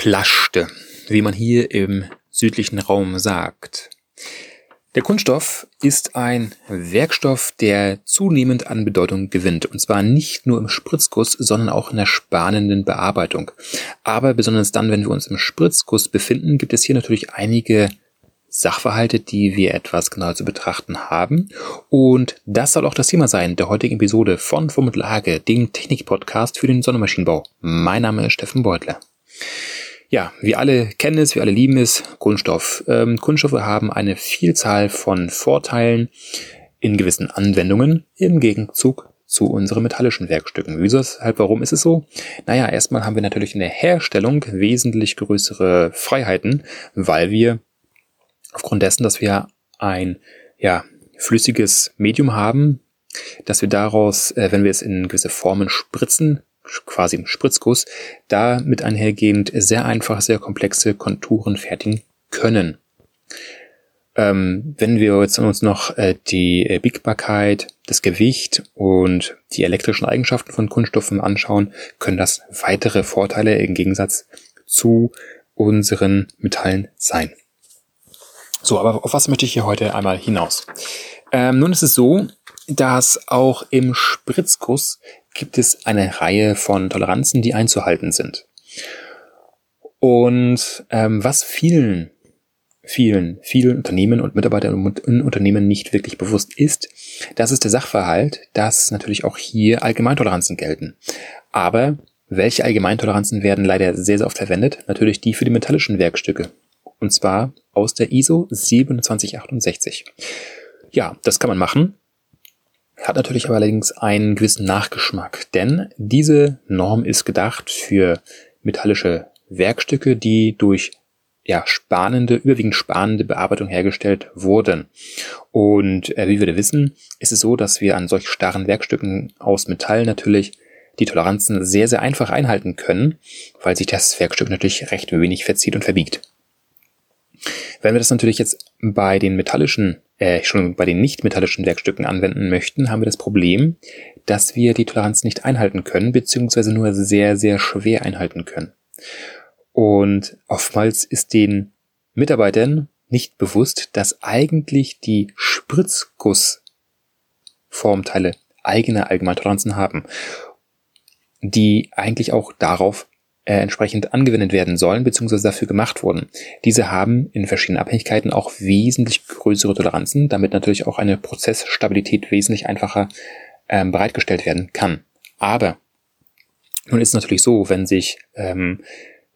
plaschte, wie man hier im südlichen Raum sagt. Der Kunststoff ist ein Werkstoff, der zunehmend an Bedeutung gewinnt. Und zwar nicht nur im Spritzguss, sondern auch in der spanenden Bearbeitung. Aber besonders dann, wenn wir uns im Spritzguss befinden, gibt es hier natürlich einige Sachverhalte, die wir etwas genauer zu betrachten haben. Und das soll auch das Thema sein der heutigen Episode von Vom Lage, dem Technik-Podcast für den Sonnenmaschinenbau. Mein Name ist Steffen Beutler. Ja, wir alle kennen es, wir alle lieben es, Kunststoff. Ähm, Kunststoffe haben eine Vielzahl von Vorteilen in gewissen Anwendungen im Gegenzug zu unseren metallischen Werkstücken. Weshalb, warum ist es so? Naja, erstmal haben wir natürlich in der Herstellung wesentlich größere Freiheiten, weil wir aufgrund dessen, dass wir ein ja, flüssiges Medium haben, dass wir daraus, äh, wenn wir es in gewisse Formen spritzen, quasi im Spritzguss, da mit einhergehend sehr einfach, sehr komplexe Konturen fertigen können. Ähm, wenn wir jetzt uns noch äh, die äh, Biegbarkeit, das Gewicht und die elektrischen Eigenschaften von Kunststoffen anschauen, können das weitere Vorteile im Gegensatz zu unseren Metallen sein. So, aber auf was möchte ich hier heute einmal hinaus? Ähm, nun ist es so, dass auch im Spritzguss gibt es eine Reihe von Toleranzen, die einzuhalten sind. Und ähm, was vielen, vielen, vielen Unternehmen und Mitarbeitern in Unternehmen nicht wirklich bewusst ist, das ist der Sachverhalt, dass natürlich auch hier Allgemeintoleranzen gelten. Aber welche Allgemeintoleranzen werden leider sehr, sehr oft verwendet? Natürlich die für die metallischen Werkstücke. Und zwar aus der ISO 2768. Ja, das kann man machen hat natürlich aber allerdings einen gewissen Nachgeschmack, denn diese Norm ist gedacht für metallische Werkstücke, die durch ja, spanende, überwiegend spanende Bearbeitung hergestellt wurden. Und äh, wie wir wissen, ist es so, dass wir an solch starren Werkstücken aus Metall natürlich die Toleranzen sehr, sehr einfach einhalten können, weil sich das Werkstück natürlich recht wenig verzieht und verbiegt. Wenn wir das natürlich jetzt bei den metallischen äh, schon bei den nicht-metallischen Werkstücken anwenden möchten, haben wir das Problem, dass wir die Toleranz nicht einhalten können, beziehungsweise nur sehr, sehr schwer einhalten können. Und oftmals ist den Mitarbeitern nicht bewusst, dass eigentlich die Spritzgussformteile eigene Allgemeintoleranzen haben, die eigentlich auch darauf äh, entsprechend angewendet werden sollen, beziehungsweise dafür gemacht wurden. Diese haben in verschiedenen Abhängigkeiten auch wesentlich größere Toleranzen, damit natürlich auch eine Prozessstabilität wesentlich einfacher ähm, bereitgestellt werden kann. Aber nun ist es natürlich so, wenn sich ähm,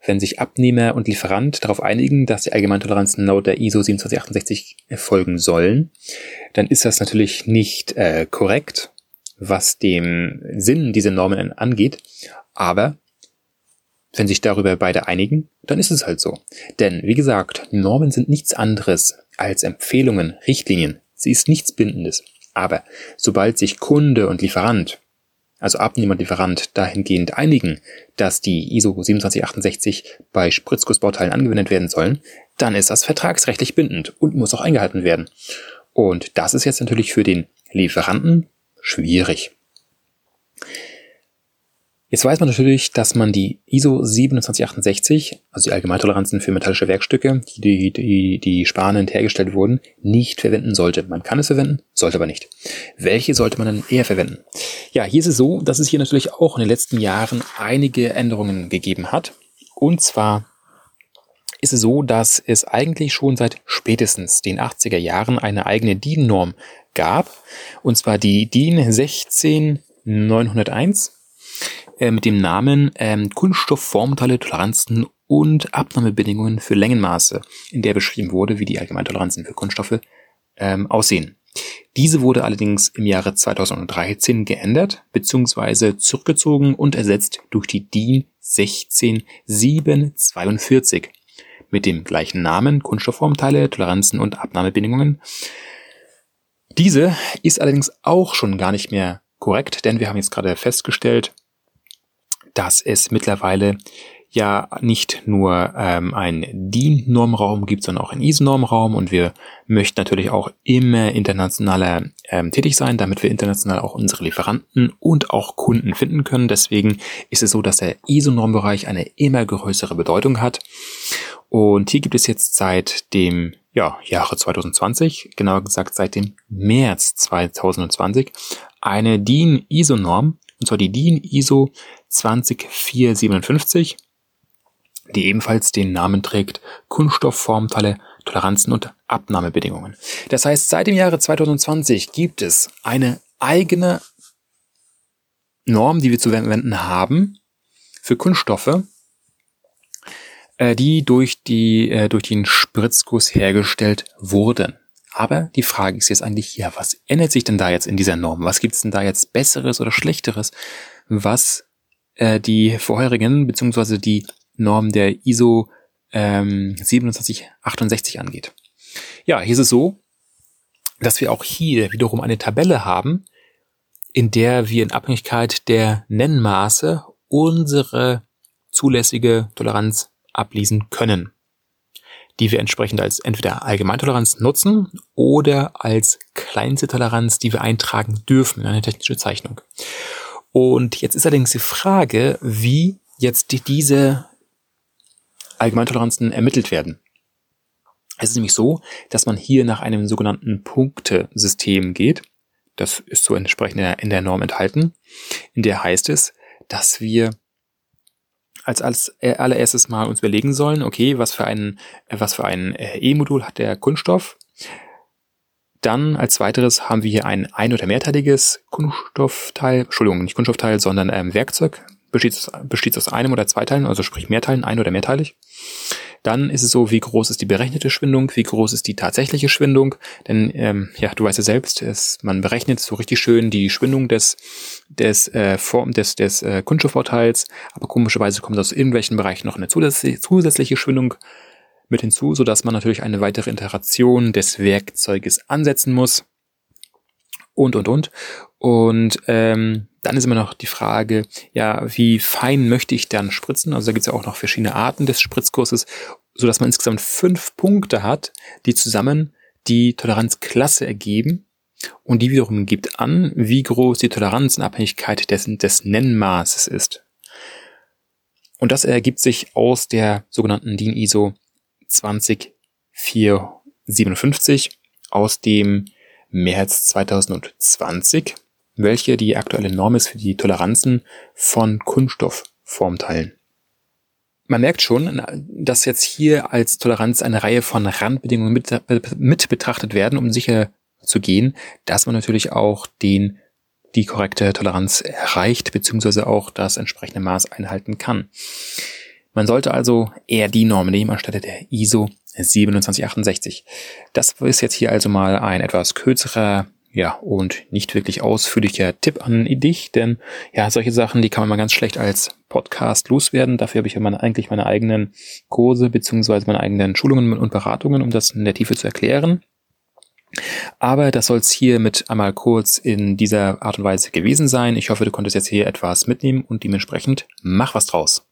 wenn sich Abnehmer und Lieferant darauf einigen, dass die Allgemeintoleranzen laut der ISO 2768 folgen sollen, dann ist das natürlich nicht äh, korrekt, was dem Sinn dieser Normen angeht. Aber wenn sich darüber beide einigen, dann ist es halt so. Denn, wie gesagt, Normen sind nichts anderes als Empfehlungen, Richtlinien. Sie ist nichts Bindendes. Aber sobald sich Kunde und Lieferant, also Abnehmer und Lieferant, dahingehend einigen, dass die ISO 2768 bei Spritzgussbauteilen angewendet werden sollen, dann ist das vertragsrechtlich bindend und muss auch eingehalten werden. Und das ist jetzt natürlich für den Lieferanten schwierig. Jetzt weiß man natürlich, dass man die ISO 2768, also die Allgemeintoleranzen für metallische Werkstücke, die, die, die spanend hergestellt wurden, nicht verwenden sollte. Man kann es verwenden, sollte aber nicht. Welche sollte man dann eher verwenden? Ja, hier ist es so, dass es hier natürlich auch in den letzten Jahren einige Änderungen gegeben hat. Und zwar ist es so, dass es eigentlich schon seit spätestens den 80er Jahren eine eigene DIN-Norm gab. Und zwar die DIN 16901 äh, mit dem Namen ähm, Kunststoffformteile, Toleranzen und Abnahmebedingungen für Längenmaße, in der beschrieben wurde, wie die Allgemeintoleranzen für Kunststoffe ähm, aussehen. Diese wurde allerdings im Jahre 2013 geändert bzw. zurückgezogen und ersetzt durch die DIN 16742 mit dem gleichen Namen Kunststoffformteile, Toleranzen und Abnahmebedingungen. Diese ist allerdings auch schon gar nicht mehr korrekt, denn wir haben jetzt gerade festgestellt, dass es mittlerweile ja nicht nur ähm, einen DIN-Normraum gibt, sondern auch einen ISO-Normraum und wir möchten natürlich auch immer internationaler ähm, tätig sein, damit wir international auch unsere Lieferanten und auch Kunden finden können. Deswegen ist es so, dass der ISO-Normbereich eine immer größere Bedeutung hat. Und hier gibt es jetzt seit dem ja, Jahre 2020, genauer gesagt seit dem März 2020, eine DIN ISO-Norm, und zwar die DIN ISO 20457, die ebenfalls den Namen trägt Kunststoffformteile, Toleranzen und Abnahmebedingungen. Das heißt, seit dem Jahre 2020 gibt es eine eigene Norm, die wir zu verwenden haben für Kunststoffe, äh, die durch, die, äh, durch den Spritzguss hergestellt wurden. Aber die Frage ist jetzt eigentlich, ja, was ändert sich denn da jetzt in dieser Norm? Was gibt es denn da jetzt Besseres oder Schlechteres, was äh, die vorherigen beziehungsweise die Norm der ISO ähm, 2768 angeht? Ja, hier ist es so, dass wir auch hier wiederum eine Tabelle haben, in der wir in Abhängigkeit der Nennmaße unsere zulässige Toleranz ablesen können, die wir entsprechend als entweder Allgemeintoleranz nutzen oder als kleinste Toleranz, die wir eintragen dürfen in eine technische Zeichnung. Und jetzt ist allerdings die Frage, wie jetzt diese Allgemeintoleranzen ermittelt werden. Es ist nämlich so, dass man hier nach einem sogenannten Punktesystem geht. Das ist so entsprechend in der Norm enthalten. In der heißt es, dass wir als, als äh, allererstes mal uns überlegen sollen, okay, was für ein, was für ein äh, E-Modul hat der Kunststoff? Dann als weiteres haben wir hier ein ein- oder mehrteiliges Kunststoffteil, Entschuldigung, nicht Kunststoffteil, sondern ähm, Werkzeug. Besteht, besteht aus einem oder zwei Teilen, also sprich Mehrteilen, ein- oder mehrteilig. Dann ist es so, wie groß ist die berechnete Schwindung, wie groß ist die tatsächliche Schwindung. Denn ähm, ja, du weißt ja selbst, es, man berechnet so richtig schön die Schwindung des des äh, Form des des äh, Kunststoffvorteils, aber komischerweise kommt aus irgendwelchen Bereichen noch eine zusätzliche, zusätzliche Schwindung mit hinzu, so dass man natürlich eine weitere Interaktion des Werkzeuges ansetzen muss und und und und ähm, dann ist immer noch die Frage, ja, wie fein möchte ich dann spritzen? Also da gibt es ja auch noch verschiedene Arten des Spritzkurses, so dass man insgesamt fünf Punkte hat, die zusammen die Toleranzklasse ergeben. Und die wiederum gibt an, wie groß die Toleranz in Abhängigkeit dessen, des Nennmaßes ist. Und das ergibt sich aus der sogenannten DIN ISO 20457 aus dem März 2020 welche die aktuelle Norm ist für die Toleranzen von Kunststoffformteilen. Man merkt schon, dass jetzt hier als Toleranz eine Reihe von Randbedingungen mit, mit betrachtet werden, um sicher zu gehen, dass man natürlich auch den die korrekte Toleranz erreicht, beziehungsweise auch das entsprechende Maß einhalten kann. Man sollte also eher die Norm nehmen anstelle der ISO 2768. Das ist jetzt hier also mal ein etwas kürzerer ja, und nicht wirklich ausführlicher Tipp an dich, denn ja, solche Sachen, die kann man mal ganz schlecht als Podcast loswerden. Dafür habe ich ja meine, eigentlich meine eigenen Kurse beziehungsweise meine eigenen Schulungen und Beratungen, um das in der Tiefe zu erklären. Aber das soll es hier mit einmal kurz in dieser Art und Weise gewesen sein. Ich hoffe, du konntest jetzt hier etwas mitnehmen und dementsprechend mach was draus.